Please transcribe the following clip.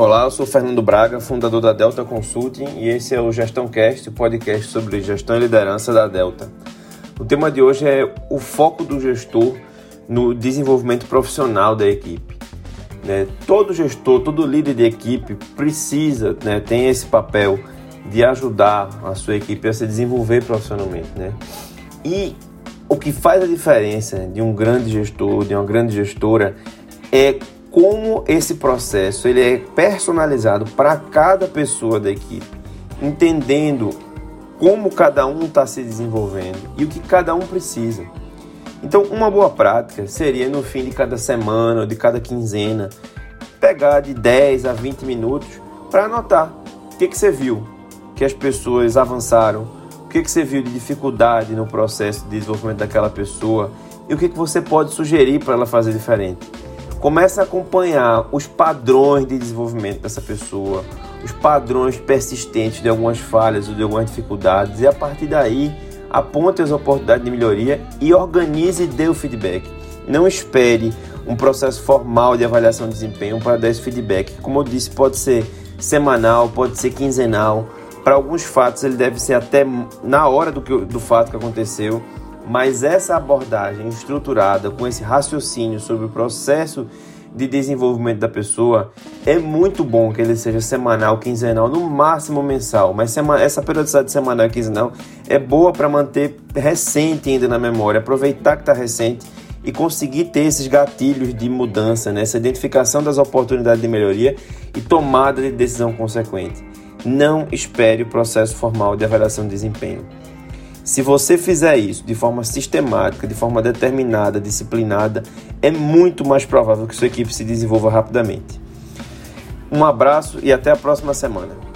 Olá, eu sou Fernando Braga, fundador da Delta Consulting e esse é o Gestão Cast, o podcast sobre gestão e liderança da Delta. O tema de hoje é o foco do gestor no desenvolvimento profissional da equipe. Né? Todo gestor, todo líder de equipe precisa, né, tem esse papel de ajudar a sua equipe a se desenvolver profissionalmente. Né? E o que faz a diferença de um grande gestor, de uma grande gestora, é como esse processo ele é personalizado para cada pessoa da equipe, entendendo como cada um está se desenvolvendo e o que cada um precisa. Então, uma boa prática seria no fim de cada semana ou de cada quinzena pegar de 10 a 20 minutos para anotar o que, que você viu, que as pessoas avançaram, o que, que você viu de dificuldade no processo de desenvolvimento daquela pessoa e o que, que você pode sugerir para ela fazer diferente. Comece a acompanhar os padrões de desenvolvimento dessa pessoa, os padrões persistentes de algumas falhas ou de algumas dificuldades, e a partir daí aponte as oportunidades de melhoria e organize e dê o feedback. Não espere um processo formal de avaliação de desempenho para dar esse feedback. Como eu disse, pode ser semanal, pode ser quinzenal. Para alguns fatos, ele deve ser até na hora do, que, do fato que aconteceu mas essa abordagem estruturada, com esse raciocínio sobre o processo de desenvolvimento da pessoa, é muito bom que ele seja semanal, quinzenal, no máximo mensal. Mas essa periodicidade semanal e quinzenal é boa para manter recente ainda na memória, aproveitar que está recente e conseguir ter esses gatilhos de mudança, né? essa identificação das oportunidades de melhoria e tomada de decisão consequente. Não espere o processo formal de avaliação de desempenho. Se você fizer isso de forma sistemática, de forma determinada, disciplinada, é muito mais provável que sua equipe se desenvolva rapidamente. Um abraço e até a próxima semana.